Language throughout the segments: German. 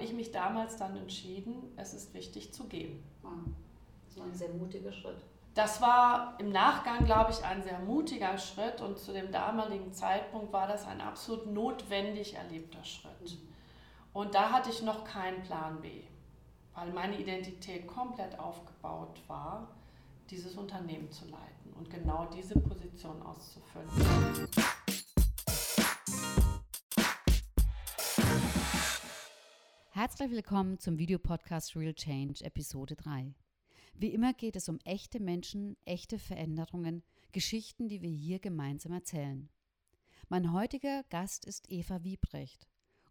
habe ich mich damals dann entschieden, es ist wichtig zu gehen. Das war ein sehr mutiger Schritt. Das war im Nachgang, glaube ich, ein sehr mutiger Schritt und zu dem damaligen Zeitpunkt war das ein absolut notwendig erlebter Schritt. Und da hatte ich noch keinen Plan B, weil meine Identität komplett aufgebaut war, dieses Unternehmen zu leiten und genau diese Position auszufüllen. Herzlich willkommen zum Videopodcast Real Change Episode 3. Wie immer geht es um echte Menschen, echte Veränderungen, Geschichten, die wir hier gemeinsam erzählen. Mein heutiger Gast ist Eva Wiebrecht.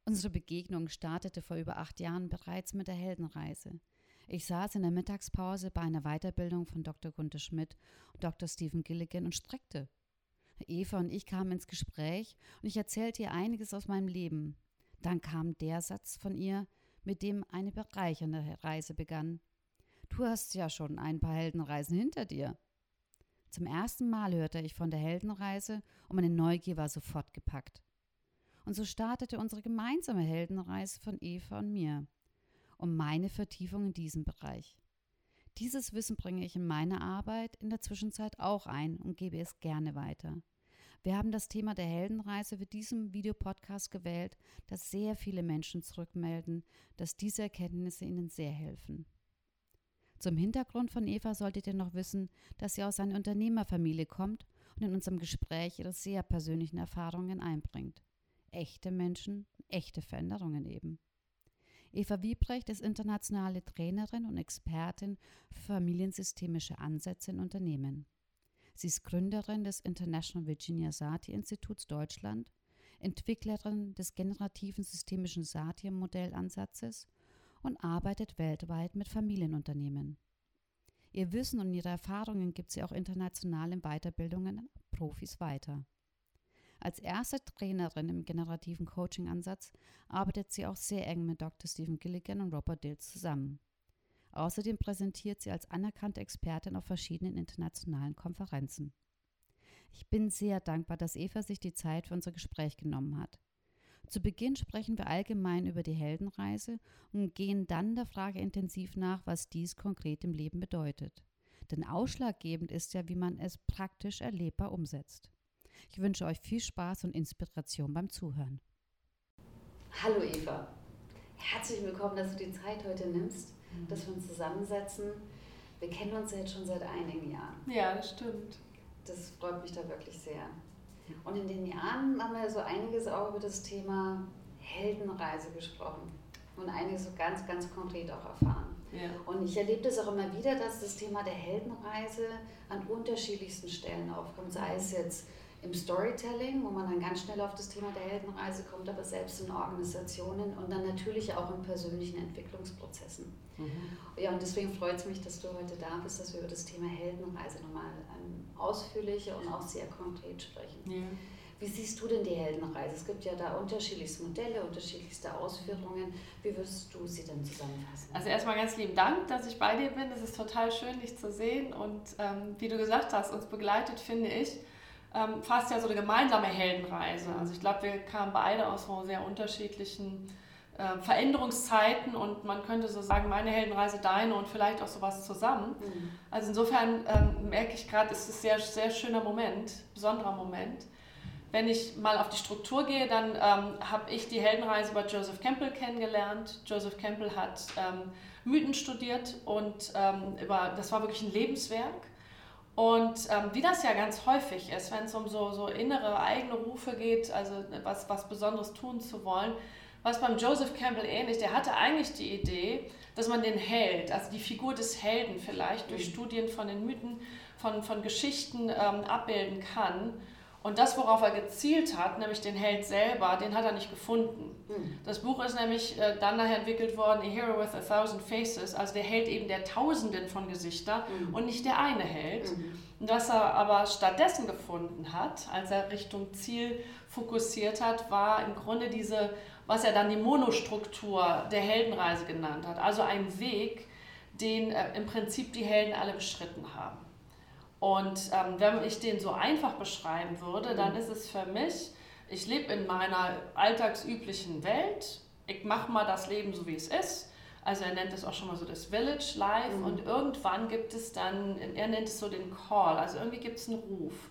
Unsere Begegnung startete vor über acht Jahren bereits mit der Heldenreise. Ich saß in der Mittagspause bei einer Weiterbildung von Dr. Gunther Schmidt und Dr. Stephen Gilligan und streckte. Eva und ich kamen ins Gespräch und ich erzählte ihr einiges aus meinem Leben. Dann kam der Satz von ihr, mit dem eine bereichernde Reise begann. Du hast ja schon ein paar Heldenreisen hinter dir. Zum ersten Mal hörte ich von der Heldenreise und meine Neugier war sofort gepackt. Und so startete unsere gemeinsame Heldenreise von Eva und mir, um meine Vertiefung in diesem Bereich. Dieses Wissen bringe ich in meine Arbeit in der Zwischenzeit auch ein und gebe es gerne weiter. Wir haben das Thema der Heldenreise für diesen Videopodcast gewählt, dass sehr viele Menschen zurückmelden, dass diese Erkenntnisse ihnen sehr helfen. Zum Hintergrund von Eva solltet ihr noch wissen, dass sie aus einer Unternehmerfamilie kommt und in unserem Gespräch ihre sehr persönlichen Erfahrungen einbringt. Echte Menschen, echte Veränderungen eben. Eva Wiebrecht ist internationale Trainerin und Expertin für familiensystemische Ansätze in Unternehmen. Sie ist Gründerin des International Virginia Satir Instituts Deutschland, Entwicklerin des generativen systemischen Satir-Modellansatzes und arbeitet weltweit mit Familienunternehmen. Ihr Wissen und ihre Erfahrungen gibt sie auch international in Weiterbildungen Profis weiter. Als erste Trainerin im generativen Coaching-Ansatz arbeitet sie auch sehr eng mit Dr. Stephen Gilligan und Robert Dill zusammen. Außerdem präsentiert sie als anerkannte Expertin auf verschiedenen internationalen Konferenzen. Ich bin sehr dankbar, dass Eva sich die Zeit für unser Gespräch genommen hat. Zu Beginn sprechen wir allgemein über die Heldenreise und gehen dann der Frage intensiv nach, was dies konkret im Leben bedeutet. Denn ausschlaggebend ist ja, wie man es praktisch erlebbar umsetzt. Ich wünsche euch viel Spaß und Inspiration beim Zuhören. Hallo Eva, herzlich willkommen, dass du die Zeit heute nimmst dass wir uns zusammensetzen. Wir kennen uns ja jetzt schon seit einigen Jahren. Ja, das stimmt. Das freut mich da wirklich sehr. Und in den Jahren haben wir so einiges auch über das Thema Heldenreise gesprochen und einiges so ganz, ganz konkret auch erfahren. Ja. Und ich erlebe das auch immer wieder, dass das Thema der Heldenreise an unterschiedlichsten Stellen aufkommt, sei es jetzt im Storytelling, wo man dann ganz schnell auf das Thema der Heldenreise kommt, aber selbst in Organisationen und dann natürlich auch in persönlichen Entwicklungsprozessen. Mhm. Ja, und deswegen freut es mich, dass du heute da bist, dass wir über das Thema Heldenreise nochmal ähm, ausführlicher und auch sehr konkret sprechen. Ja. Wie siehst du denn die Heldenreise? Es gibt ja da unterschiedlichste Modelle, unterschiedlichste Ausführungen. Wie wirst du sie denn zusammenfassen? Also erstmal ganz lieben Dank, dass ich bei dir bin. Es ist total schön, dich zu sehen. Und ähm, wie du gesagt hast, uns begleitet, finde ich, ähm, fast ja so eine gemeinsame Heldenreise. Also ich glaube, wir kamen beide aus so sehr unterschiedlichen äh, Veränderungszeiten und man könnte so sagen, meine Heldenreise, deine und vielleicht auch sowas zusammen. Mhm. Also insofern ähm, merke ich gerade, es ist ein sehr, sehr schöner Moment, besonderer Moment. Wenn ich mal auf die Struktur gehe, dann ähm, habe ich die Heldenreise über Joseph Campbell kennengelernt. Joseph Campbell hat ähm, Mythen studiert und ähm, über, das war wirklich ein Lebenswerk. Und ähm, wie das ja ganz häufig ist, wenn es um so, so innere eigene Rufe geht, also was, was Besonderes tun zu wollen, was beim Joseph Campbell ähnlich, der hatte eigentlich die Idee, dass man den Held, also die Figur des Helden vielleicht durch mhm. Studien von den Mythen, von, von Geschichten ähm, abbilden kann. Und das, worauf er gezielt hat, nämlich den Held selber, den hat er nicht gefunden. Mhm. Das Buch ist nämlich äh, dann nachher entwickelt worden, A Hero with a Thousand Faces, also der Held eben der Tausenden von Gesichtern mhm. und nicht der eine Held. Mhm. Und was er aber stattdessen gefunden hat, als er Richtung Ziel fokussiert hat, war im Grunde diese, was er dann die Monostruktur der Heldenreise genannt hat. Also ein Weg, den äh, im Prinzip die Helden alle beschritten haben. Und ähm, wenn ich den so einfach beschreiben würde, dann mhm. ist es für mich, ich lebe in meiner alltagsüblichen Welt. ich mache mal das Leben so, wie es ist. Also er nennt es auch schon mal so das Village Life mhm. und irgendwann gibt es dann, er nennt es so den Call, also irgendwie gibt es einen Ruf.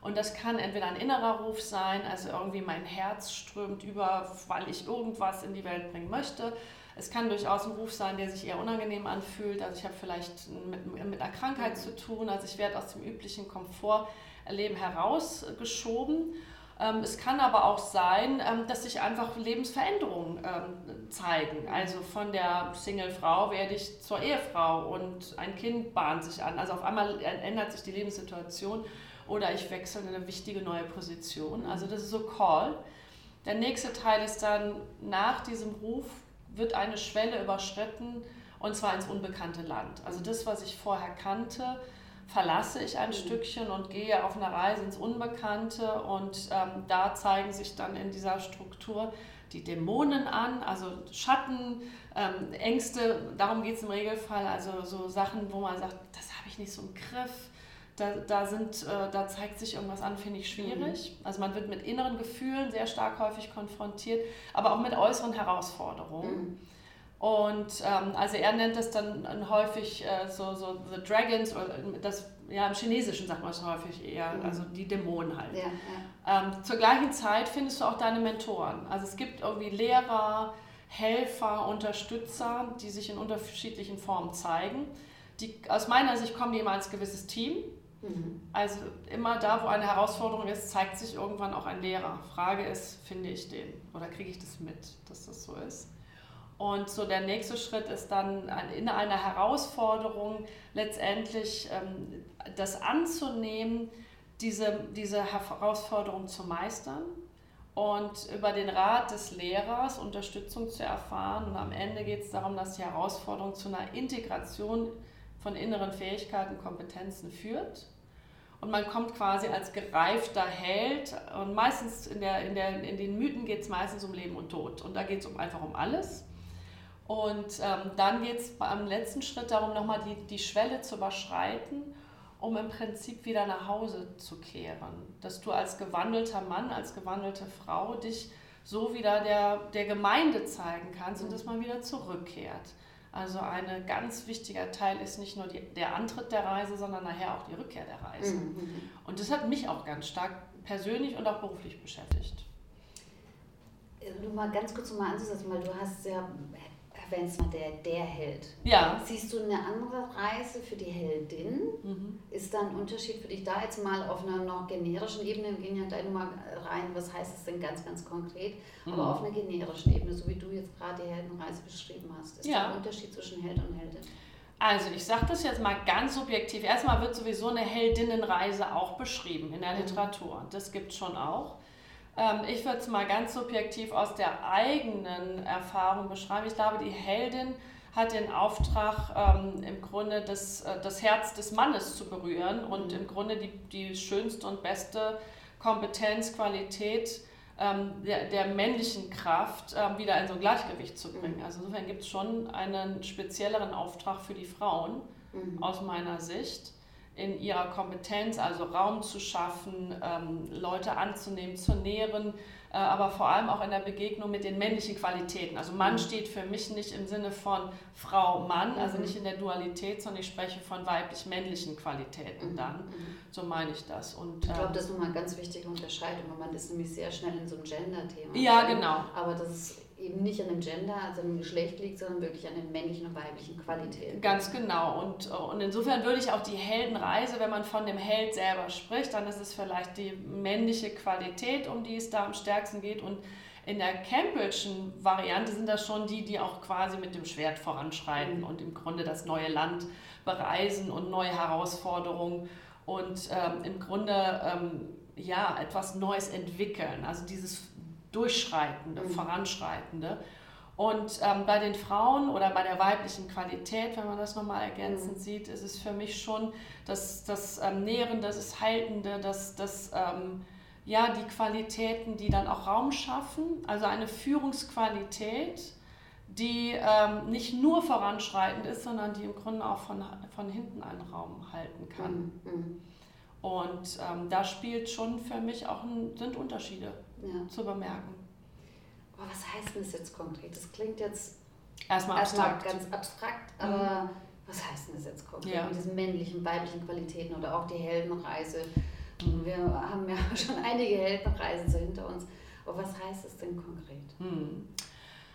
Und das kann entweder ein innerer Ruf sein, also irgendwie mein Herz strömt über, weil ich irgendwas in die Welt bringen möchte. Es kann durchaus ein Ruf sein, der sich eher unangenehm anfühlt. Also ich habe vielleicht mit, mit einer Krankheit zu tun, also ich werde aus dem üblichen Komfortleben herausgeschoben. Ähm, es kann aber auch sein, ähm, dass sich einfach Lebensveränderungen ähm, zeigen. Also von der Single-Frau werde ich zur Ehefrau und ein Kind bahnt sich an. Also auf einmal ändert sich die Lebenssituation oder ich wechsle in eine wichtige neue Position. Also das ist so Call. Der nächste Teil ist dann, nach diesem Ruf wird eine Schwelle überschritten und zwar ins unbekannte Land. Also das, was ich vorher kannte, verlasse ich ein mhm. Stückchen und gehe auf eine Reise ins Unbekannte und ähm, da zeigen sich dann in dieser Struktur die Dämonen an, also Schatten, ähm, Ängste, darum geht es im Regelfall, also so Sachen, wo man sagt, das habe ich nicht so im Griff, da, da, sind, äh, da zeigt sich irgendwas an, finde ich schwierig. Mhm. Also man wird mit inneren Gefühlen sehr stark häufig konfrontiert, aber auch mit äußeren Herausforderungen. Mhm. Und ähm, also er nennt das dann häufig äh, so, so The Dragons, oder das, ja im Chinesischen sagt man es häufig eher, mhm. also die Dämonen halt. Ja, ja. Ähm, zur gleichen Zeit findest du auch deine Mentoren. Also es gibt irgendwie Lehrer, Helfer, Unterstützer, die sich in unterschiedlichen Formen zeigen. Die, aus meiner Sicht kommen die immer als gewisses Team Mhm. Also immer da, wo eine Herausforderung ist, zeigt sich irgendwann auch ein Lehrer. Frage ist, finde ich den oder kriege ich das mit, dass das so ist? Und so der nächste Schritt ist dann in einer Herausforderung letztendlich ähm, das anzunehmen, diese, diese Herausforderung zu meistern und über den Rat des Lehrers Unterstützung zu erfahren. Und am Ende geht es darum, dass die Herausforderung zu einer Integration von inneren Fähigkeiten, Kompetenzen führt. Und man kommt quasi als gereifter Held. Und meistens in, der, in, der, in den Mythen geht es meistens um Leben und Tod. Und da geht es um, einfach um alles. Und ähm, dann geht es beim letzten Schritt darum, nochmal die, die Schwelle zu überschreiten, um im Prinzip wieder nach Hause zu kehren. Dass du als gewandelter Mann, als gewandelte Frau dich so wieder der, der Gemeinde zeigen kannst und dass man wieder zurückkehrt. Also ein ganz wichtiger Teil ist nicht nur die, der Antritt der Reise, sondern nachher auch die Rückkehr der Reise. Mhm. mhm. Und das hat mich auch ganz stark persönlich und auch beruflich beschäftigt. Nur mal ganz kurz mal anzusetzen, weil du hast ja wenn es mal der, der Held. Ja. Siehst du eine andere Reise für die Heldin? Mhm. Ist da ein Unterschied für dich da jetzt mal auf einer noch generischen Ebene? Wir gehen ja gleich nochmal rein, was heißt es denn ganz, ganz konkret? Mhm. Aber auf einer generischen Ebene, so wie du jetzt gerade die Heldenreise beschrieben hast, ist ja. da ein Unterschied zwischen Held und Heldin? Also ich sage das jetzt mal ganz subjektiv. Erstmal wird sowieso eine Heldinnenreise auch beschrieben in der mhm. Literatur. Das gibt es schon auch. Ähm, ich würde es mal ganz subjektiv aus der eigenen Erfahrung beschreiben. Ich glaube, die Heldin hat den Auftrag, ähm, im Grunde das, äh, das Herz des Mannes zu berühren und im Grunde die, die schönste und beste Kompetenz, Qualität ähm, der, der männlichen Kraft ähm, wieder in so ein Gleichgewicht zu bringen. Mhm. Also insofern gibt es schon einen spezielleren Auftrag für die Frauen mhm. aus meiner Sicht in ihrer Kompetenz, also Raum zu schaffen, ähm, Leute anzunehmen, zu nähren, äh, aber vor allem auch in der Begegnung mit den männlichen Qualitäten. Also Mann mhm. steht für mich nicht im Sinne von Frau, Mann, also mhm. nicht in der Dualität, sondern ich spreche von weiblich-männlichen Qualitäten mhm. dann. Mhm. So meine ich das. Und, ich glaube, das ist nochmal eine ganz wichtige Unterscheidung, weil man ist nämlich sehr schnell in so einem Gender-Thema. Ja, genau. Aber das ist eben nicht an dem Gender, also dem Geschlecht liegt, sondern wirklich an den männlichen und weiblichen Qualitäten. Ganz genau. Und, und insofern würde ich auch die Heldenreise, wenn man von dem Held selber spricht, dann ist es vielleicht die männliche Qualität, um die es da am stärksten geht. Und in der Campbellschen Variante sind das schon die, die auch quasi mit dem Schwert voranschreiten mhm. und im Grunde das neue Land bereisen und neue Herausforderungen und ähm, im Grunde ähm, ja etwas Neues entwickeln. Also dieses Durchschreitende, mhm. Voranschreitende. Und ähm, bei den Frauen oder bei der weiblichen Qualität, wenn man das nochmal ergänzend mhm. sieht, ist es für mich schon das, das ähm, Nährende, das Haltende, das, das ähm, ja, die Qualitäten, die dann auch Raum schaffen. Also eine Führungsqualität, die ähm, nicht nur voranschreitend ist, sondern die im Grunde auch von, von hinten einen Raum halten kann. Mhm. mhm. Und ähm, da spielt schon für mich auch ein, sind Unterschiede ja. zu bemerken. oh, was heißt denn das jetzt konkret? Das klingt jetzt erstmal abstrakt. Erstmal ganz abstrakt, aber mhm. was heißt denn das jetzt konkret? Ja. Mit diesen männlichen, weiblichen Qualitäten oder auch die Heldenreise. Mhm. Wir haben ja schon einige Heldenreisen so hinter uns. Aber was heißt es denn konkret? Mhm.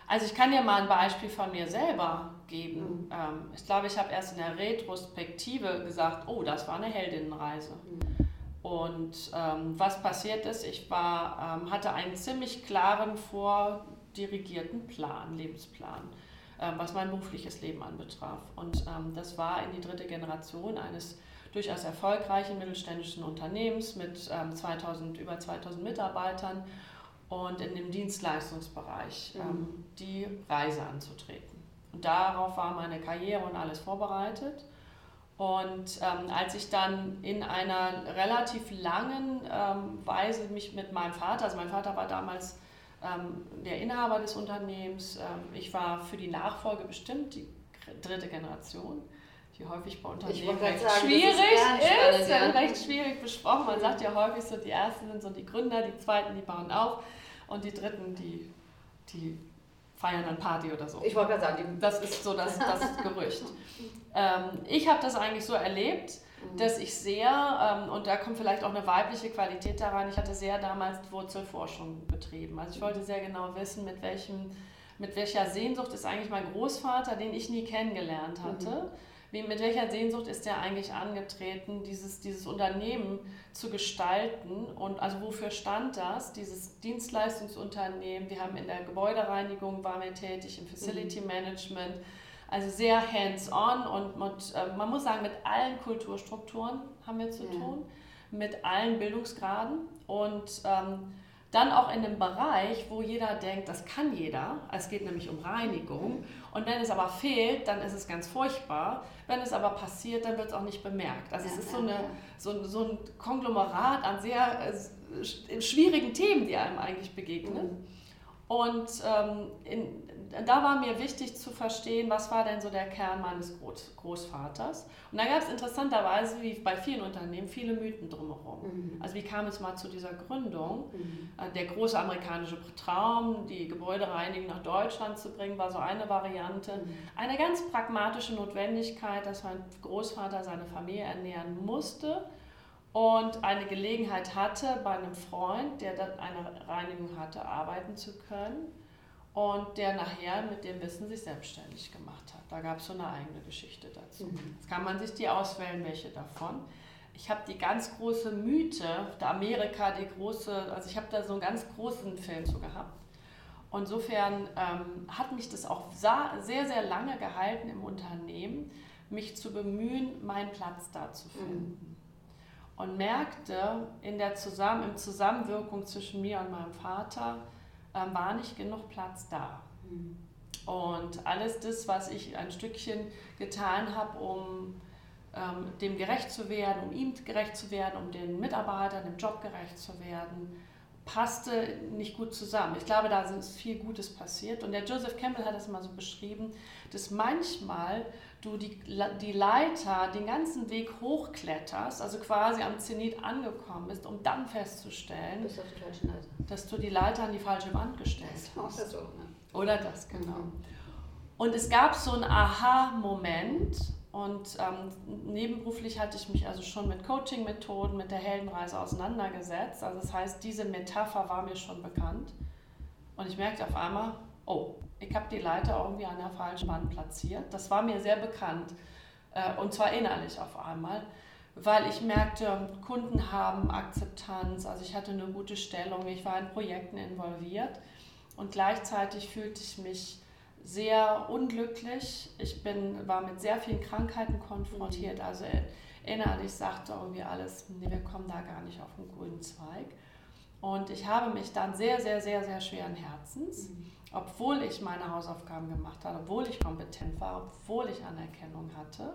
Also ich kann dir mal ein Beispiel von mir selber geben. Mhm. Ähm, ich glaube, ich habe erst in der Retrospektive gesagt, oh, das war eine Heldinnenreise. Mhm. Und ähm, was passiert ist, ich war, ähm, hatte einen ziemlich klaren, vordirigierten Plan, Lebensplan, ähm, was mein berufliches Leben anbetraf. Und ähm, das war in die dritte Generation eines durchaus erfolgreichen mittelständischen Unternehmens mit 2000, ähm, über 2000 Mitarbeitern und in dem Dienstleistungsbereich mhm. ähm, die Reise anzutreten. Und darauf war meine Karriere und alles vorbereitet. Und ähm, als ich dann in einer relativ langen ähm, Weise mich mit meinem Vater, also mein Vater war damals ähm, der Inhaber des Unternehmens, ähm, ich war für die Nachfolge bestimmt, die dritte Generation, die häufig bei Unternehmen recht sagen, schwierig ist, ist ja. recht schwierig besprochen. Man sagt ja häufig so, die ersten sind so die Gründer, die zweiten, die bauen auf und die dritten, die, die feiern dann Party oder so. Ich wollte gerade sagen, das ist so das, das Gerücht. ähm, ich habe das eigentlich so erlebt, mhm. dass ich sehr, ähm, und da kommt vielleicht auch eine weibliche Qualität daran, ich hatte sehr damals Wurzelforschung betrieben. Also ich wollte sehr genau wissen, mit welchem mit welcher Sehnsucht ist eigentlich mein Großvater, den ich nie kennengelernt hatte, mhm wie, mit welcher Sehnsucht ist er eigentlich angetreten, dieses, dieses Unternehmen zu gestalten und also wofür stand das, dieses Dienstleistungsunternehmen, wir haben in der Gebäudereinigung waren wir tätig, im Facility mhm. Management, also sehr hands-on und mit, äh, man muss sagen, mit allen Kulturstrukturen haben wir zu ja. tun, mit allen Bildungsgraden und ähm, dann auch in einem Bereich, wo jeder denkt, das kann jeder. Es geht nämlich um Reinigung. Und wenn es aber fehlt, dann ist es ganz furchtbar. Wenn es aber passiert, dann wird es auch nicht bemerkt. Also ja, es ist so, eine, so, so ein Konglomerat an sehr äh, schwierigen Themen, die einem eigentlich begegnen. Mhm. Und ähm, in, da war mir wichtig zu verstehen, was war denn so der Kern meines Groß Großvaters. Und da gab es interessanterweise, wie bei vielen Unternehmen, viele Mythen drumherum. Mhm. Also wie kam es mal zu dieser Gründung? Mhm. Äh, der große amerikanische Traum, die Gebäudereinigung nach Deutschland zu bringen, war so eine Variante. Mhm. Eine ganz pragmatische Notwendigkeit, dass mein Großvater seine Familie ernähren musste und eine Gelegenheit hatte, bei einem Freund, der dann eine Reinigung hatte, arbeiten zu können und der nachher mit dem Wissen sich selbstständig gemacht hat. Da gab es so eine eigene Geschichte dazu. Mhm. Jetzt kann man sich die auswählen, welche davon. Ich habe die ganz große Mythe, der Amerika, die große, also ich habe da so einen ganz großen Film zu gehabt. insofern ähm, hat mich das auch sehr, sehr lange gehalten im Unternehmen, mich zu bemühen, meinen Platz da zu finden. Mhm und merkte, in der Zusammen im Zusammenwirkung zwischen mir und meinem Vater ähm, war nicht genug Platz da. Mhm. Und alles das, was ich ein Stückchen getan habe, um ähm, dem gerecht zu werden, um ihm gerecht zu werden, um den Mitarbeitern im Job gerecht zu werden, passte nicht gut zusammen. Ich glaube, da ist viel Gutes passiert. Und der Joseph Campbell hat das mal so beschrieben, dass manchmal du die, die Leiter den ganzen Weg hochkletterst, also quasi am Zenit angekommen bist, um dann festzustellen, dass du die Leiter an die falsche Wand gestellt hast. So, ne? Oder das, genau. Mhm. Und es gab so einen Aha-Moment und ähm, nebenberuflich hatte ich mich also schon mit Coaching-Methoden, mit der Heldenreise auseinandergesetzt. Also das heißt, diese Metapher war mir schon bekannt. Und ich merkte auf einmal, oh, ich habe die Leiter irgendwie an der falschen Wand platziert. Das war mir sehr bekannt äh, und zwar innerlich auf einmal, weil ich merkte, Kunden haben Akzeptanz, also ich hatte eine gute Stellung, ich war in Projekten involviert und gleichzeitig fühlte ich mich sehr unglücklich. Ich bin, war mit sehr vielen Krankheiten konfrontiert, also innerlich sagte irgendwie alles, nee, wir kommen da gar nicht auf den grünen Zweig. Und ich habe mich dann sehr, sehr, sehr, sehr schweren Herzens mhm obwohl ich meine Hausaufgaben gemacht habe, obwohl ich kompetent war, obwohl ich Anerkennung hatte,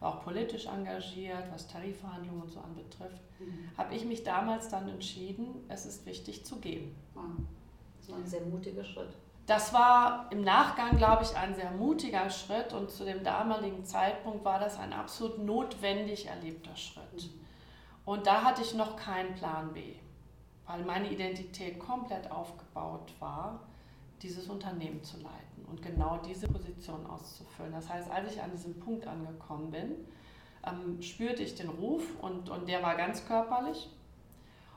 war auch politisch engagiert, was Tarifverhandlungen und so anbetrifft, mhm. habe ich mich damals dann entschieden, es ist wichtig zu gehen. Wow. Das war ein sehr mutiger Schritt. Das war im Nachgang, glaube ich, ein sehr mutiger Schritt und zu dem damaligen Zeitpunkt war das ein absolut notwendig erlebter Schritt. Mhm. Und da hatte ich noch keinen Plan B, weil meine Identität komplett aufgebaut war dieses Unternehmen zu leiten und genau diese Position auszufüllen. Das heißt, als ich an diesem Punkt angekommen bin, ähm, spürte ich den Ruf und, und der war ganz körperlich.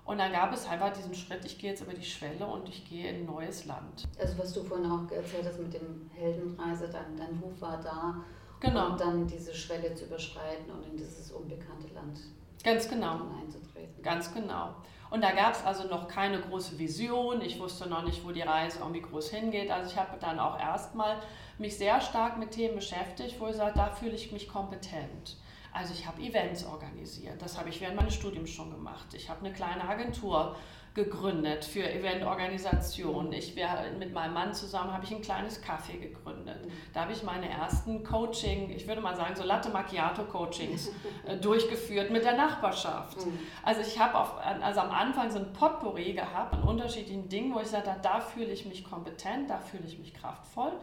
Und dann gab es einfach diesen Schritt, ich gehe jetzt über die Schwelle und ich gehe in ein neues Land. Also was du vorhin auch erzählt hast mit dem Heldenreise, dein, dein Ruf war da. Genau. Und dann diese Schwelle zu überschreiten und in dieses unbekannte Land Ganz genau. einzutreten. Ganz genau. Und da gab es also noch keine große Vision. Ich wusste noch nicht, wo die Reise irgendwie groß hingeht. Also ich habe dann auch erstmal mich sehr stark mit Themen beschäftigt, wo ich sage, da fühle ich mich kompetent. Also ich habe Events organisiert, das habe ich während meines Studiums schon gemacht. Ich habe eine kleine Agentur gegründet für Eventorganisation. Ich wär, mit meinem Mann zusammen habe ich ein kleines Café gegründet. Da habe ich meine ersten Coaching, ich würde mal sagen so Latte Macchiato Coachings äh, durchgeführt mit der Nachbarschaft. Mhm. Also ich habe also am Anfang so ein Potpourri gehabt an unterschiedlichen Dingen, wo ich sagte, da fühle ich mich kompetent, da fühle ich mich kraftvoll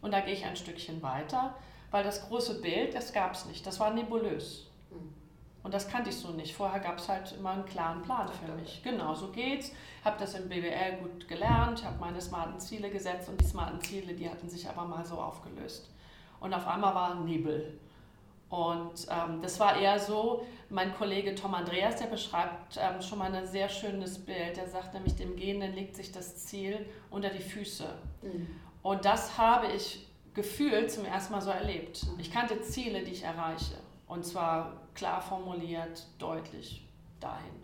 und da gehe ich ein Stückchen weiter. Weil das große Bild, das gab es nicht. Das war nebulös. Und das kannte ich so nicht. Vorher gab es halt immer einen klaren Plan für mich. Genau, so geht's. Habe das im BWL gut gelernt, habe meine smarten Ziele gesetzt und die smarten Ziele, die hatten sich aber mal so aufgelöst. Und auf einmal war Nebel. Und ähm, das war eher so, mein Kollege Tom Andreas, der beschreibt ähm, schon mal ein sehr schönes Bild. Der sagt nämlich, dem Gehenden legt sich das Ziel unter die Füße. Mhm. Und das habe ich Gefühl zum ersten Mal so erlebt. Ich kannte Ziele, die ich erreiche. Und zwar klar formuliert, deutlich dahin.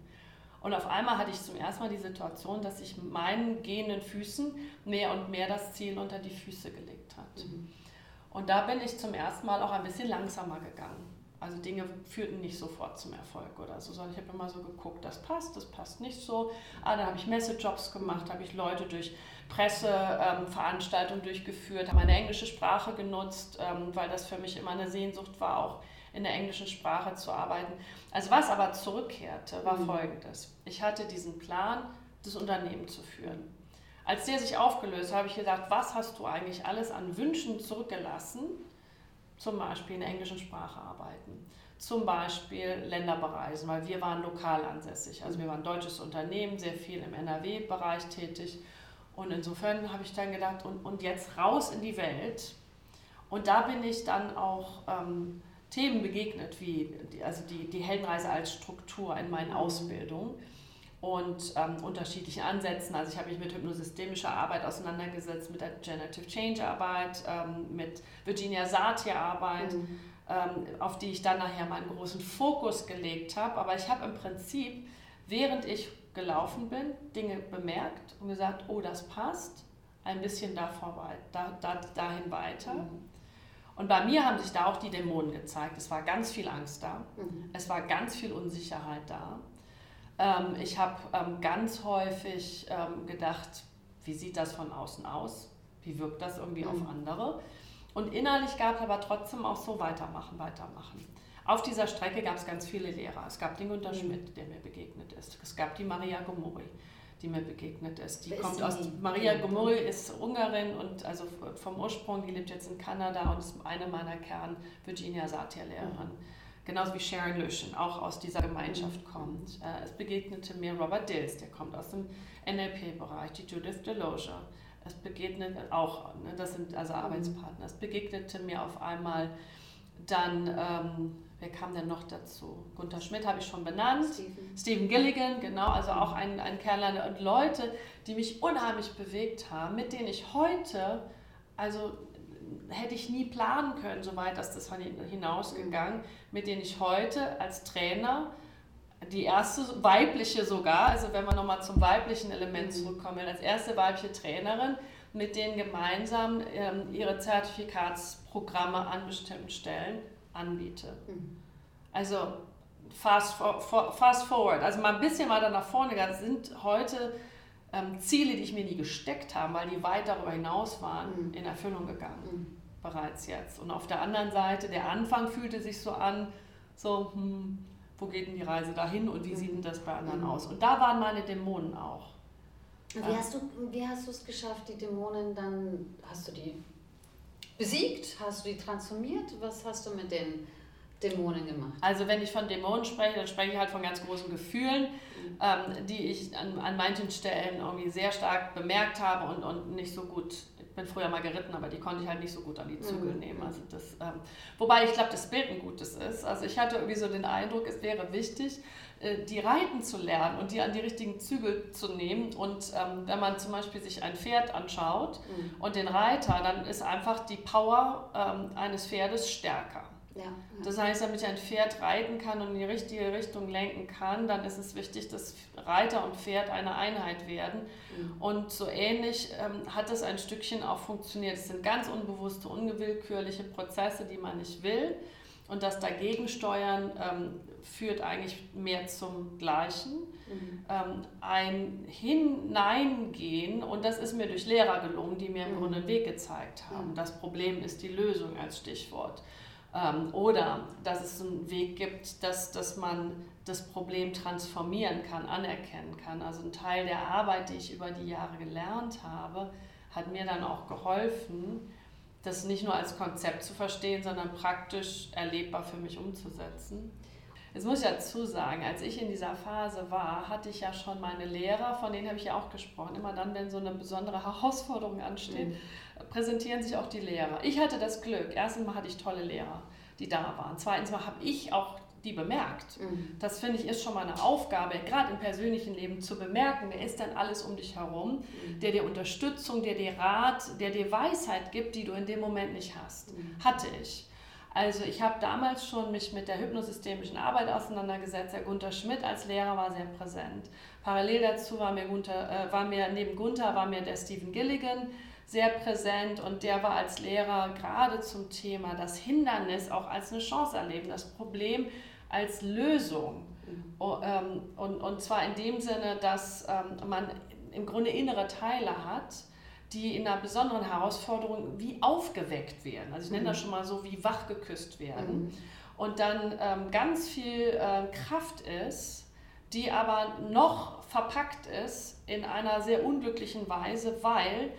Und auf einmal hatte ich zum ersten Mal die Situation, dass sich meinen gehenden Füßen mehr und mehr das Ziel unter die Füße gelegt hat. Mhm. Und da bin ich zum ersten Mal auch ein bisschen langsamer gegangen. Also Dinge führten nicht sofort zum Erfolg oder so, sondern ich habe immer so geguckt, das passt, das passt nicht so. Ah, da habe ich Messejobs gemacht, habe ich Leute durch Presseveranstaltungen ähm, durchgeführt, habe meine englische Sprache genutzt, ähm, weil das für mich immer eine Sehnsucht war, auch in der englischen Sprache zu arbeiten. Also was aber zurückkehrte, war mhm. folgendes. Ich hatte diesen Plan, das Unternehmen zu führen. Als der sich aufgelöst hat, habe ich gesagt, was hast du eigentlich alles an Wünschen zurückgelassen? Zum Beispiel in der englischen Sprache arbeiten. Zum Beispiel Länder bereisen, weil wir waren lokal ansässig. Also wir waren ein deutsches Unternehmen, sehr viel im NRW-Bereich tätig und insofern habe ich dann gedacht, und, und jetzt raus in die Welt. Und da bin ich dann auch ähm, Themen begegnet, wie die, also die, die Heldenreise als Struktur in meinen. Ausbildungen und ähm, unterschiedlichen Ansätzen. Also ich habe mich mit hypnosystemischer Arbeit auseinandergesetzt, mit der Generative Change Arbeit, ähm, mit Virginia Satir Arbeit, mhm. ähm, auf die ich dann nachher meinen großen Fokus gelegt habe. Aber ich habe im Prinzip, während ich gelaufen bin, Dinge bemerkt und gesagt, oh, das passt, ein bisschen davor weit, da, da, dahin weiter. Mhm. Und bei mir haben sich da auch die Dämonen gezeigt. Es war ganz viel Angst da, mhm. es war ganz viel Unsicherheit da. Ähm, ich habe ähm, ganz häufig ähm, gedacht, wie sieht das von außen aus? Wie wirkt das irgendwie mhm. auf andere? Und innerlich gab es aber trotzdem auch so weitermachen, weitermachen. Auf dieser Strecke gab es ganz viele Lehrer. Es gab den Günter mhm. Schmidt, der mir begegnet ist. Es gab die Maria Gomori, die mir begegnet ist. Die Wer kommt ist aus. Maria Gomori ist Ungarin und also vom Ursprung, die lebt jetzt in Kanada und ist eine meiner Kern Virginia Satir-Lehrerin. Mhm. Genauso wie Sharon Löschen, auch aus dieser Gemeinschaft mhm. kommt. Äh, es begegnete mir Robert Dills, der kommt aus dem NLP-Bereich, die Judith Deloja. Es begegnete auch, ne, das sind also. Arbeitspartner, es begegnete mir auf einmal dann ähm, Wer kam denn noch dazu? Gunther Schmidt habe ich schon benannt. Stephen. Stephen Gilligan, genau, also auch ein, ein Kerl und Leute, die mich unheimlich bewegt haben, mit denen ich heute, also hätte ich nie planen können, soweit ist das hinausgegangen, mit denen ich heute als Trainer, die erste weibliche sogar, also wenn wir nochmal zum weiblichen Element mhm. zurückkommen, als erste weibliche Trainerin, mit denen gemeinsam ähm, ihre Zertifikatsprogramme an bestimmten Stellen anbiete. Mhm. Also fast, for, fast forward, also mal ein bisschen weiter nach vorne, das sind heute ähm, Ziele, die ich mir nie gesteckt habe, weil die weit darüber hinaus waren, mhm. in Erfüllung gegangen. Mhm. Bereits jetzt. Und auf der anderen Seite, der Anfang fühlte sich so an, so, hm, wo geht denn die Reise dahin und wie mhm. sieht denn das bei anderen mhm. aus? Und da waren meine Dämonen auch. Wie hast du wie hast du es geschafft, die Dämonen dann hast du die besiegt? Hast du die transformiert? Was hast du mit den Dämonen gemacht. Also wenn ich von Dämonen spreche, dann spreche ich halt von ganz großen Gefühlen, mhm. ähm, die ich an, an manchen Stellen irgendwie sehr stark bemerkt habe und, und nicht so gut bin früher mal geritten, aber die konnte ich halt nicht so gut an die Zügel mhm. nehmen. Also das, ähm, wobei ich glaube, das Bild ein gutes ist. Also ich hatte irgendwie so den Eindruck, es wäre wichtig, die reiten zu lernen und die an die richtigen Zügel zu nehmen. Und ähm, wenn man zum Beispiel sich ein Pferd anschaut mhm. und den Reiter, dann ist einfach die Power ähm, eines Pferdes stärker. Ja, Das heißt, damit ich ein Pferd reiten kann und in die richtige Richtung lenken kann, dann ist es wichtig, dass Reiter und Pferd eine Einheit werden. Mhm. Und so ähnlich ähm, hat es ein Stückchen auch funktioniert. Es sind ganz unbewusste, unwillkürliche Prozesse, die man nicht will. Und das Dagegensteuern ähm, führt eigentlich mehr zum Gleichen. Mhm. Ähm, ein Hineingehen, und das ist mir durch Lehrer gelungen, die mir im mhm. Grunde einen Weg gezeigt haben. Das Problem ist die Lösung als Stichwort. Ähm, oder dass es einen Weg gibt, dass, dass man das Problem transformieren kann, anerkennen kann. Also ein Teil der Arbeit, die ich über die Jahre gelernt habe, hat mir dann auch geholfen, das nicht nur als Konzept zu verstehen, sondern praktisch erlebbar für mich umzusetzen. Jetzt muss ich dazu sagen, als ich in dieser Phase war, hatte ich ja schon meine Lehrer, von denen habe ich ja auch gesprochen. Immer dann, wenn so eine besondere Herausforderung ansteht, mhm präsentieren sich auch die Lehrer. Ich hatte das Glück. Erstens mal hatte ich tolle Lehrer, die da waren. Zweitens mal habe ich auch die bemerkt. Mhm. Das finde ich ist schon mal eine Aufgabe, gerade im persönlichen Leben zu bemerken, wer ist denn alles um dich herum, mhm. der dir Unterstützung, der dir Rat, der dir Weisheit gibt, die du in dem Moment nicht hast. Mhm. Hatte ich. Also ich habe damals schon mich mit der hypnosystemischen Arbeit auseinandergesetzt. Der Gunther Schmidt als Lehrer war sehr präsent. Parallel dazu war mir, Gunther, äh, war mir neben Gunther war mir der Stephen Gilligan, sehr präsent und der war als Lehrer gerade zum Thema das Hindernis auch als eine Chance erleben, das Problem als Lösung. Mhm. Ähm, und, und zwar in dem Sinne, dass ähm, man im Grunde innere Teile hat, die in einer besonderen Herausforderung wie aufgeweckt werden. Also ich nenne das mhm. schon mal so wie wach geküsst werden. Mhm. Und dann ähm, ganz viel äh, Kraft ist, die aber noch verpackt ist in einer sehr unglücklichen Weise, weil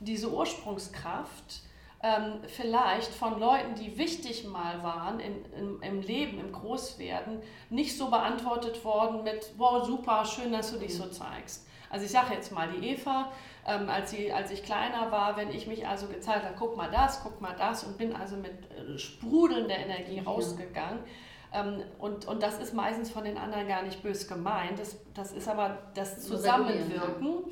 diese Ursprungskraft ähm, vielleicht von Leuten, die wichtig mal waren in, in, im Leben, im Großwerden, nicht so beantwortet worden mit, wow, super, schön, dass du dich so zeigst. Also ich sage jetzt mal, die Eva, ähm, als, sie, als ich kleiner war, wenn ich mich also gezeigt habe, guck mal das, guck mal das und bin also mit äh, sprudelnder Energie rausgegangen. Ähm, und, und das ist meistens von den anderen gar nicht bös gemeint. Das, das ist aber das Zusammenwirken ähm,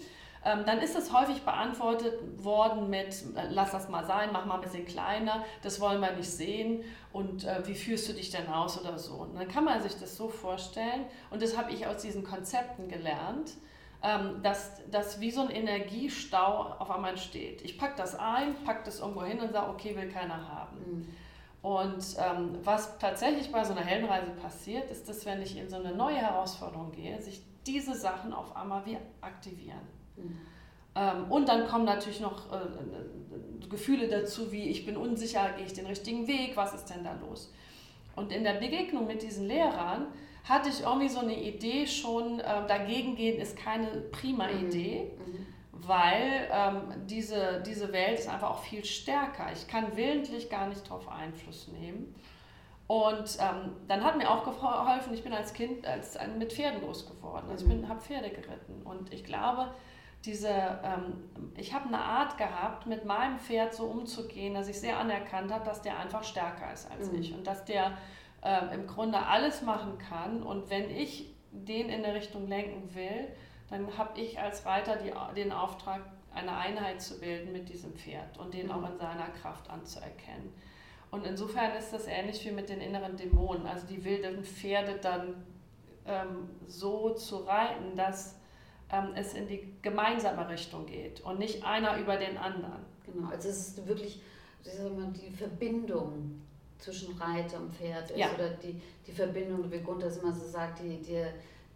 dann ist es häufig beantwortet worden mit, äh, lass das mal sein, mach mal ein bisschen kleiner, das wollen wir nicht sehen und äh, wie fühlst du dich denn aus oder so. Und dann kann man sich das so vorstellen und das habe ich aus diesen Konzepten gelernt, ähm, dass das wie so ein Energiestau auf einmal steht. Ich packe das ein, packe das irgendwo hin und sage, okay, will keiner haben. Mhm. Und ähm, was tatsächlich bei so einer Heldenreise passiert, ist, dass wenn ich in so eine neue Herausforderung gehe, sich diese Sachen auf einmal wie aktivieren. Ähm, und dann kommen natürlich noch äh, Gefühle dazu, wie ich bin unsicher, gehe ich den richtigen Weg, was ist denn da los? Und in der Begegnung mit diesen Lehrern hatte ich irgendwie so eine Idee schon, äh, dagegen gehen ist keine prima mhm. Idee, mhm. weil ähm, diese, diese Welt ist einfach auch viel stärker. Ich kann willentlich gar nicht darauf Einfluss nehmen. Und ähm, dann hat mir auch geholfen, ich bin als Kind als, mit Pferden groß geworden. Also ich mhm. habe Pferde geritten. Und ich glaube, diese, ähm, ich habe eine Art gehabt, mit meinem Pferd so umzugehen, dass ich sehr anerkannt habe, dass der einfach stärker ist als mhm. ich und dass der ähm, im Grunde alles machen kann. Und wenn ich den in eine Richtung lenken will, dann habe ich als Reiter die, den Auftrag, eine Einheit zu bilden mit diesem Pferd und den mhm. auch in seiner Kraft anzuerkennen. Und insofern ist das ähnlich wie mit den inneren Dämonen, also die wilden Pferde dann ähm, so zu reiten, dass ähm, es in die gemeinsame Richtung geht und nicht einer über den anderen. Genau, also es ist wirklich die Verbindung zwischen Reiter und Pferd ist, ja. oder die, die Verbindung, wie Gunther immer so sagt, die, die,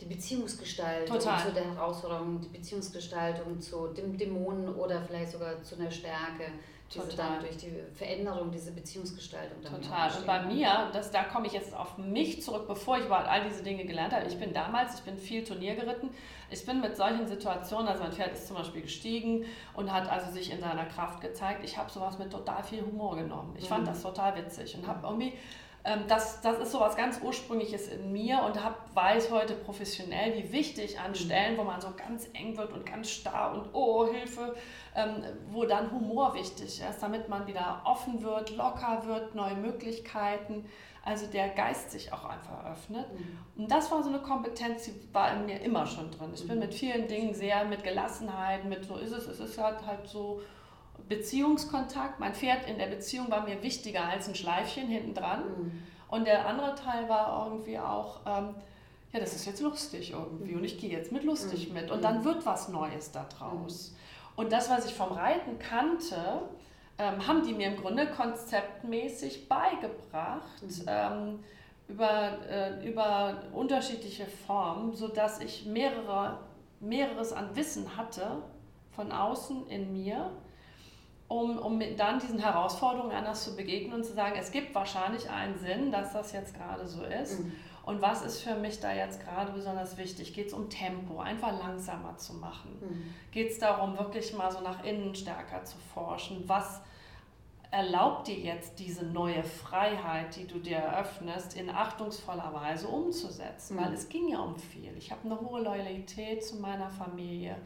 die Beziehungsgestaltung Total. zu der Herausforderung, die Beziehungsgestaltung zu dem Dämonen oder vielleicht sogar zu einer Stärke diese dann durch die Veränderung, diese Beziehungsgestaltung. Total. Und bei mir, das, da komme ich jetzt auf mich zurück, bevor ich überhaupt all diese Dinge gelernt habe. Ich bin damals, ich bin viel Turnier geritten. Ich bin mit solchen Situationen, also mein Pferd ist zum Beispiel gestiegen und hat also sich in seiner Kraft gezeigt. Ich habe sowas mit total viel Humor genommen. Ich mhm. fand das total witzig und habe irgendwie ähm, das, das ist so was ganz Ursprüngliches in mir und hab, weiß heute professionell, wie wichtig an mhm. Stellen, wo man so ganz eng wird und ganz starr und oh, Hilfe, ähm, wo dann Humor wichtig ist, damit man wieder offen wird, locker wird, neue Möglichkeiten, also der Geist sich auch einfach öffnet. Mhm. Und das war so eine Kompetenz, die war in mir immer schon drin. Ich bin mhm. mit vielen Dingen sehr mit Gelassenheit, mit so ist es, es ist halt, halt so Beziehungskontakt. Mein Pferd in der Beziehung war mir wichtiger als ein Schleifchen hinten dran. Mhm. Und der andere Teil war irgendwie auch, ähm, ja, das ist jetzt lustig irgendwie und ich gehe jetzt mit lustig mhm. mit. Und dann wird was Neues daraus. Und das, was ich vom Reiten kannte, ähm, haben die mir im Grunde konzeptmäßig beigebracht. Mhm. Ähm, über, äh, über unterschiedliche Formen, sodass ich mehrere, mehreres an Wissen hatte von außen in mir um, um dann diesen Herausforderungen anders zu begegnen und zu sagen, es gibt wahrscheinlich einen Sinn, dass das jetzt gerade so ist. Mhm. Und was ist für mich da jetzt gerade besonders wichtig? Geht es um Tempo, einfach langsamer zu machen? Mhm. Geht es darum, wirklich mal so nach innen stärker zu forschen? Was erlaubt dir jetzt diese neue Freiheit, die du dir eröffnest, in achtungsvoller Weise umzusetzen? Mhm. Weil es ging ja um viel. Ich habe eine hohe Loyalität zu meiner Familie.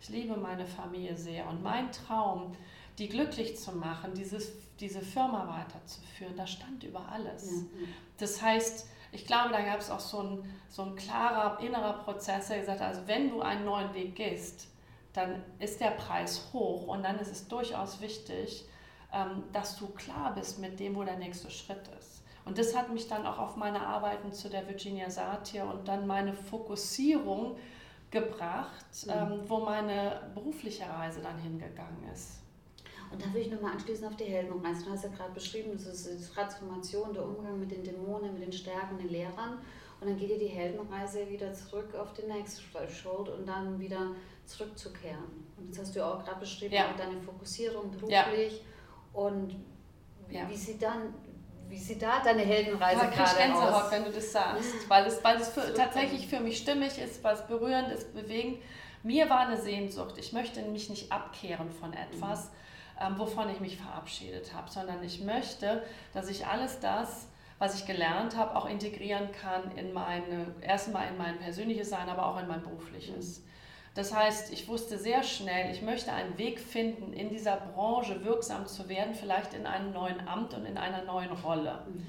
Ich liebe meine Familie sehr. Und mein Traum die glücklich zu machen, dieses, diese Firma weiterzuführen, da stand über alles. Mhm. Das heißt, ich glaube, da gab es auch so ein, so ein klarer innerer Prozess, der gesagt hat, also wenn du einen neuen Weg gehst, dann ist der Preis hoch und dann ist es durchaus wichtig, ähm, dass du klar bist mit dem, wo der nächste Schritt ist. Und das hat mich dann auch auf meine Arbeiten zu der Virginia Satir und dann meine Fokussierung gebracht, mhm. ähm, wo meine berufliche Reise dann hingegangen ist. Und da will ich nochmal anschließen auf die Heldenreise. Du hast ja gerade beschrieben, das ist die Transformation, der Umgang mit den Dämonen, mit den Stärken, den Lehrern. Und dann geht dir die Heldenreise wieder zurück auf den Next Threshold und dann wieder zurückzukehren. Und das hast du auch gerade beschrieben, ja. deine Fokussierung beruflich. Ja. Und ja. wie sieht dann, wie sieht da deine Heldenreise ja, gerade Gänsehaut, aus? wenn du das sagst, weil es, weil es für, tatsächlich für mich stimmig ist, was berührend ist, bewegend. Mir war eine Sehnsucht. Ich möchte mich nicht abkehren von etwas. Mhm ähm, wovon ich mich verabschiedet habe, sondern ich möchte, dass ich alles das, was ich gelernt habe, auch integrieren kann in meine, erstmal in mein persönliches Sein, aber auch in mein berufliches. Das heißt, ich wusste sehr schnell, ich möchte einen Weg finden, in dieser Branche wirksam zu werden, vielleicht in einem neuen Amt und in einer neuen Rolle. Mhm.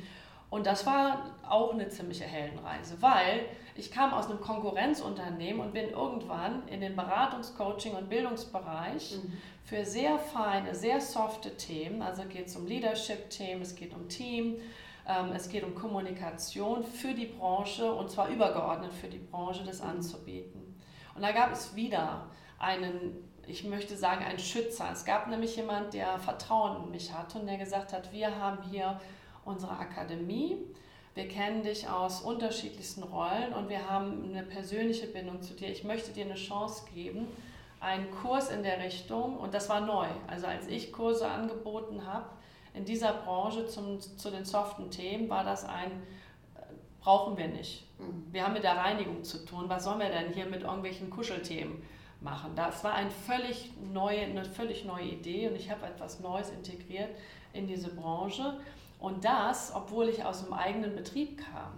Und das war auch eine ziemliche Heldenreise, weil ich kam aus einem Konkurrenzunternehmen und bin irgendwann in den Beratungs-, Coaching- und Bildungsbereich mhm. für sehr feine, sehr softe Themen, also geht es um Leadership-Themen, es geht um Team, ähm, es geht um Kommunikation für die Branche und zwar übergeordnet für die Branche, das mhm. anzubieten. Und da gab es wieder einen ich möchte sagen, einen Schützer. Es gab nämlich jemand, der Vertrauen in mich hatte und der gesagt hat, wir haben hier unsere Akademie. Wir kennen dich aus unterschiedlichsten Rollen und wir haben eine persönliche Bindung zu dir. Ich möchte dir eine Chance geben, einen Kurs in der Richtung, und das war neu. Also als ich Kurse angeboten habe in dieser Branche zum, zu den soften Themen, war das ein, äh, brauchen wir nicht. Mhm. Wir haben mit der Reinigung zu tun. Was sollen wir denn hier mit irgendwelchen Kuschelthemen machen? Das war ein völlig neue, eine völlig neue Idee und ich habe etwas Neues integriert in diese Branche. Und das, obwohl ich aus einem eigenen Betrieb kam.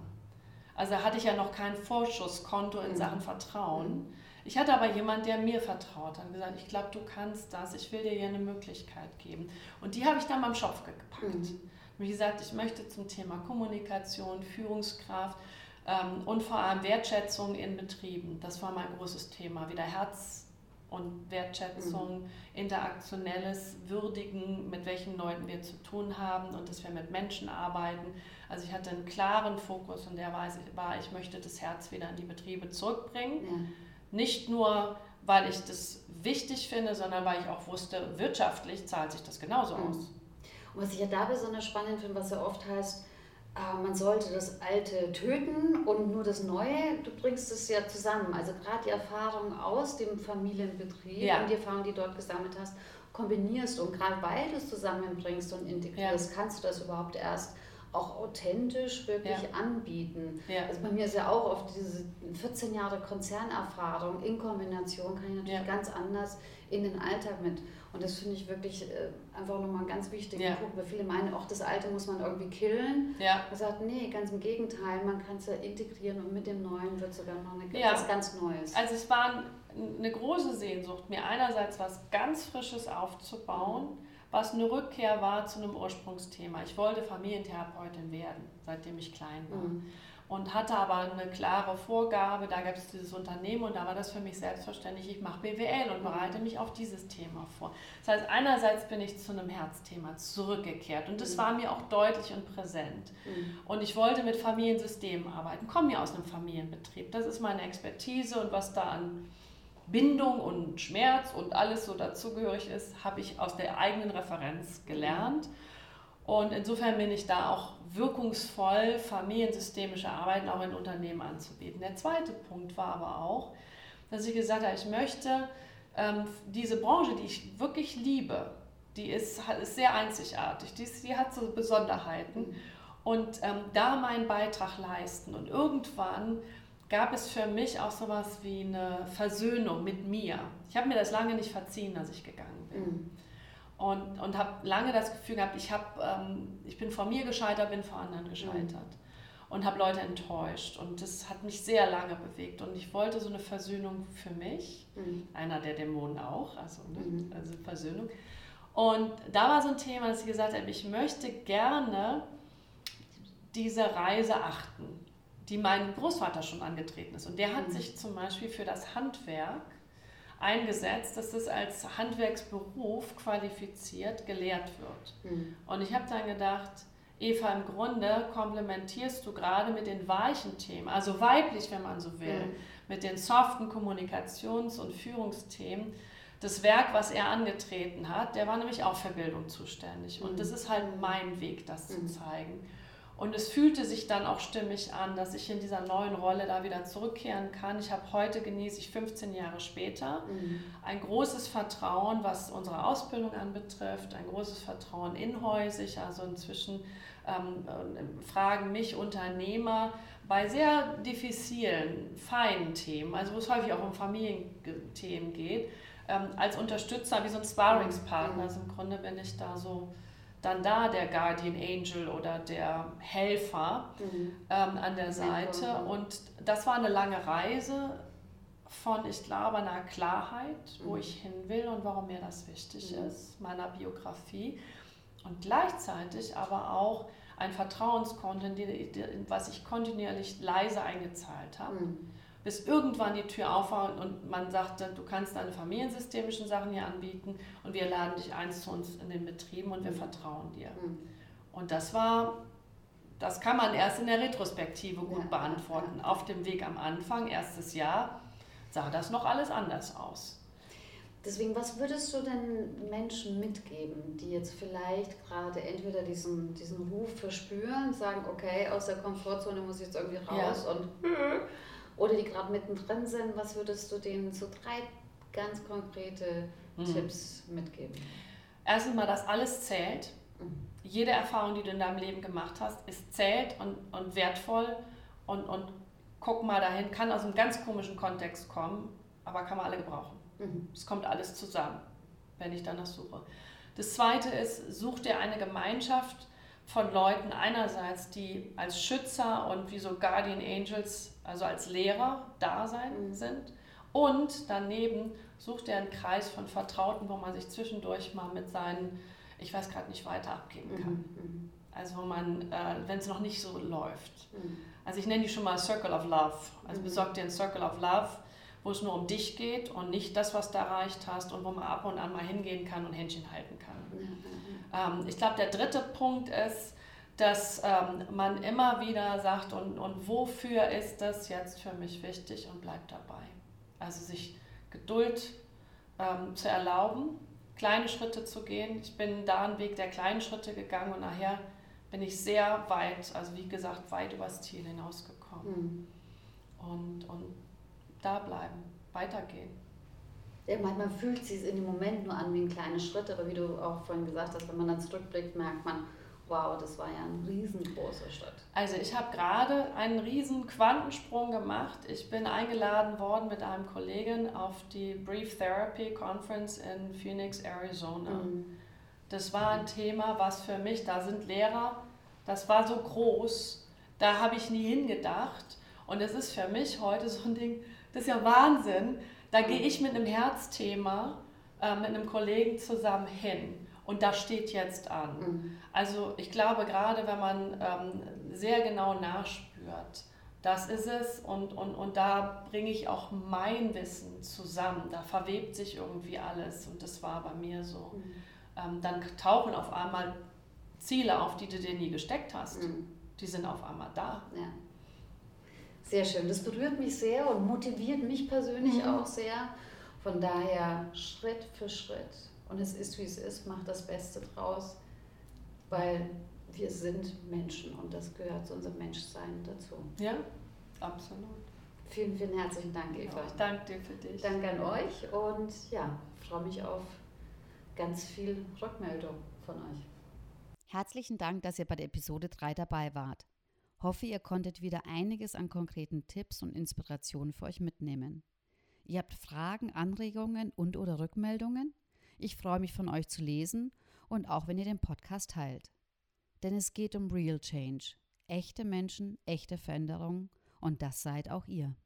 Also hatte ich ja noch kein Vorschusskonto in mhm. Sachen Vertrauen. Ich hatte aber jemanden, der mir vertraut hat und gesagt, ich glaube, du kannst das, ich will dir hier eine Möglichkeit geben. Und die habe ich dann beim Schopf gepackt. Mhm. Wie gesagt, ich möchte zum Thema Kommunikation, Führungskraft ähm, und vor allem Wertschätzung in Betrieben, das war mein großes Thema, wieder Herz und Wertschätzung, mhm. interaktionelles Würdigen, mit welchen Leuten wir zu tun haben und dass wir mit Menschen arbeiten. Also ich hatte einen klaren Fokus und der war, ich möchte das Herz wieder in die Betriebe zurückbringen. Ja. Nicht nur, weil ich das wichtig finde, sondern weil ich auch wusste, wirtschaftlich zahlt sich das genauso mhm. aus. Und was ich ja da besonders spannend finde, was ja oft heißt, man sollte das Alte töten und nur das Neue, du bringst es ja zusammen. Also gerade die Erfahrung aus dem Familienbetrieb ja. und die Erfahrung, die du dort gesammelt hast, kombinierst und gerade weil du es zusammenbringst und integrierst, ja. kannst du das überhaupt erst auch authentisch wirklich ja. anbieten. Ja. Also bei mir ist ja auch oft diese 14 Jahre Konzernerfahrung in Kombination kann ich natürlich ja. ganz anders in den Alltag mit. Und das finde ich wirklich äh, einfach nochmal ganz wichtigen ja. Punkt, weil viele meinen, auch das Alte muss man irgendwie killen. Ja. Man sagt, nee, ganz im Gegenteil, man kann es ja integrieren und mit dem Neuen wird sogar noch eine, ja. was ganz Neues. Also es war eine große Sehnsucht, mir einerseits was ganz Frisches aufzubauen, mhm. Was eine Rückkehr war zu einem Ursprungsthema. Ich wollte Familientherapeutin werden, seitdem ich klein war. Mhm und hatte aber eine klare Vorgabe, da gab es dieses Unternehmen und da war das für mich selbstverständlich, ich mache BWL und bereite mich auf dieses Thema vor. Das heißt, einerseits bin ich zu einem Herzthema zurückgekehrt und das mhm. war mir auch deutlich und präsent. Mhm. Und ich wollte mit Familiensystemen arbeiten, komme ja aus einem Familienbetrieb, das ist meine Expertise und was da an Bindung und Schmerz und alles so dazugehörig ist, habe ich aus der eigenen Referenz gelernt. Und insofern bin ich da auch wirkungsvoll, familiensystemische Arbeiten auch in Unternehmen anzubieten. Der zweite Punkt war aber auch, dass ich gesagt habe, ich möchte ähm, diese Branche, die ich wirklich liebe, die ist, ist sehr einzigartig, die, ist, die hat so Besonderheiten und ähm, da meinen Beitrag leisten. Und irgendwann gab es für mich auch sowas wie eine Versöhnung mit mir. Ich habe mir das lange nicht verziehen, dass ich gegangen bin. Mhm. Und, und habe lange das Gefühl gehabt, ich, hab, ähm, ich bin vor mir gescheitert, bin vor anderen gescheitert. Mhm. Und habe Leute enttäuscht. Und das hat mich sehr lange bewegt. Und ich wollte so eine Versöhnung für mich. Mhm. Einer der Dämonen auch, also, ne? mhm. also Versöhnung. Und da war so ein Thema, dass ich gesagt habe, ich möchte gerne diese Reise achten, die mein Großvater schon angetreten ist. Und der hat mhm. sich zum Beispiel für das Handwerk eingesetzt, dass das als Handwerksberuf qualifiziert gelehrt wird. Mhm. Und ich habe dann gedacht, Eva, im Grunde komplementierst du gerade mit den weichen Themen, also weiblich, wenn man so will, mhm. mit den soften Kommunikations- und Führungsthemen, das Werk, was er angetreten hat, der war nämlich auch für Bildung zuständig. Und mhm. das ist halt mein Weg, das zu mhm. zeigen. Und es fühlte sich dann auch stimmig an, dass ich in dieser neuen Rolle da wieder zurückkehren kann. Ich habe heute, genieße ich 15 Jahre später, mhm. ein großes Vertrauen, was unsere Ausbildung anbetrifft, ein großes Vertrauen inhäusig. Also inzwischen ähm, fragen mich Unternehmer bei sehr diffizilen, feinen Themen, also wo es häufig auch um Familienthemen geht, ähm, als Unterstützer, wie so ein Sparringspartner. Mhm. Also im Grunde bin ich da so dann da der Guardian Angel oder der Helfer mhm. ähm, an der Seite. Und das war eine lange Reise von, ich glaube, einer Klarheit, wo mhm. ich hin will und warum mir das wichtig mhm. ist, meiner Biografie. Und gleichzeitig aber auch ein Vertrauenskonto, was ich kontinuierlich leise eingezahlt habe. Mhm bis irgendwann die Tür auf war und man sagte, du kannst deine familiensystemischen Sachen hier anbieten und wir laden dich eins zu uns in den Betrieben und wir mhm. vertrauen dir. Mhm. Und das war, das kann man erst in der Retrospektive gut ja, beantworten. Auf dem Weg am Anfang, erstes Jahr, sah das noch alles anders aus. Deswegen, was würdest du denn Menschen mitgeben, die jetzt vielleicht gerade entweder diesen, diesen Ruf verspüren, sagen, okay, aus der Komfortzone muss ich jetzt irgendwie raus ja. und oder die gerade mittendrin sind, was würdest du denen so drei ganz konkrete mhm. Tipps mitgeben? Erstens mal, dass alles zählt. Mhm. Jede Erfahrung, die du in deinem Leben gemacht hast, ist zählt und, und wertvoll und, und guck mal dahin, kann aus einem ganz komischen Kontext kommen, aber kann man alle gebrauchen. Mhm. Es kommt alles zusammen, wenn ich danach suche. Das zweite ist, such dir eine Gemeinschaft von Leuten einerseits, die als Schützer und wie so Guardian Angels also als Lehrer da sein mhm. sind. Und daneben sucht er einen Kreis von Vertrauten, wo man sich zwischendurch mal mit seinen, ich weiß gerade nicht, weiter abgeben kann. Mhm. mhm. Also wo man, äh, wenn es noch nicht so läuft. Mhm. Also ich nenne die schon mal Circle of Love. Also mhm. besorg dir einen Circle of Love, wo es nur um dich geht und nicht das, was du erreicht hast und wo man ab und an mal hingehen kann und Händchen halten kann. Ähm, ich glaube, der dritte Punkt ist, dass ähm, man immer wieder sagt, und, und wofür ist das jetzt für mich wichtig und bleibt dabei. Also sich Geduld ähm, zu erlauben, kleine Schritte zu gehen. Ich bin da einen Weg der kleinen Schritte gegangen und nachher bin ich sehr weit, also wie gesagt, weit übers Ziel hinausgekommen. Mhm. Und, und da bleiben, weitergehen. Ja, manchmal fühlt es sich in dem Moment nur an wie ein kleiner Schritt, aber wie du auch vorhin gesagt hast, wenn man dann zurückblickt, merkt man, wow, das war ja ein riesengroßer Schritt. Also ich habe gerade einen riesen Quantensprung gemacht. Ich bin eingeladen worden mit einem Kollegen auf die Brief Therapy Conference in Phoenix, Arizona. Mhm. Das war ein Thema, was für mich, da sind Lehrer, das war so groß, da habe ich nie hingedacht. Und es ist für mich heute so ein Ding, das ist ja Wahnsinn. Da gehe ich mit einem Herzthema äh, mit einem Kollegen zusammen hin. Und das steht jetzt an. Mhm. Also ich glaube, gerade wenn man ähm, sehr genau nachspürt, das ist es und, und, und da bringe ich auch mein Wissen zusammen. Da verwebt sich irgendwie alles und das war bei mir so. Mhm. Ähm, dann tauchen auf einmal Ziele auf, die du dir nie gesteckt hast. Mhm. Die sind auf einmal da. Ja. Sehr schön. Das berührt mich sehr und motiviert mich persönlich mhm. auch sehr. Von daher Schritt für Schritt und es ist, wie es ist, macht das Beste draus, weil wir sind Menschen und das gehört zu unserem Menschsein dazu. Ja, absolut. Vielen, vielen herzlichen Dank, Eva. ich danke dir für dich. Danke an euch und ja, freue mich auf ganz viel Rückmeldung von euch. Herzlichen Dank, dass ihr bei der Episode 3 dabei wart. Hoffe, ihr konntet wieder einiges an konkreten Tipps und Inspirationen für euch mitnehmen. Ihr habt Fragen, Anregungen und oder Rückmeldungen? Ich freue mich von euch zu lesen und auch wenn ihr den Podcast teilt. Denn es geht um Real Change. Echte Menschen, echte Veränderungen und das seid auch ihr.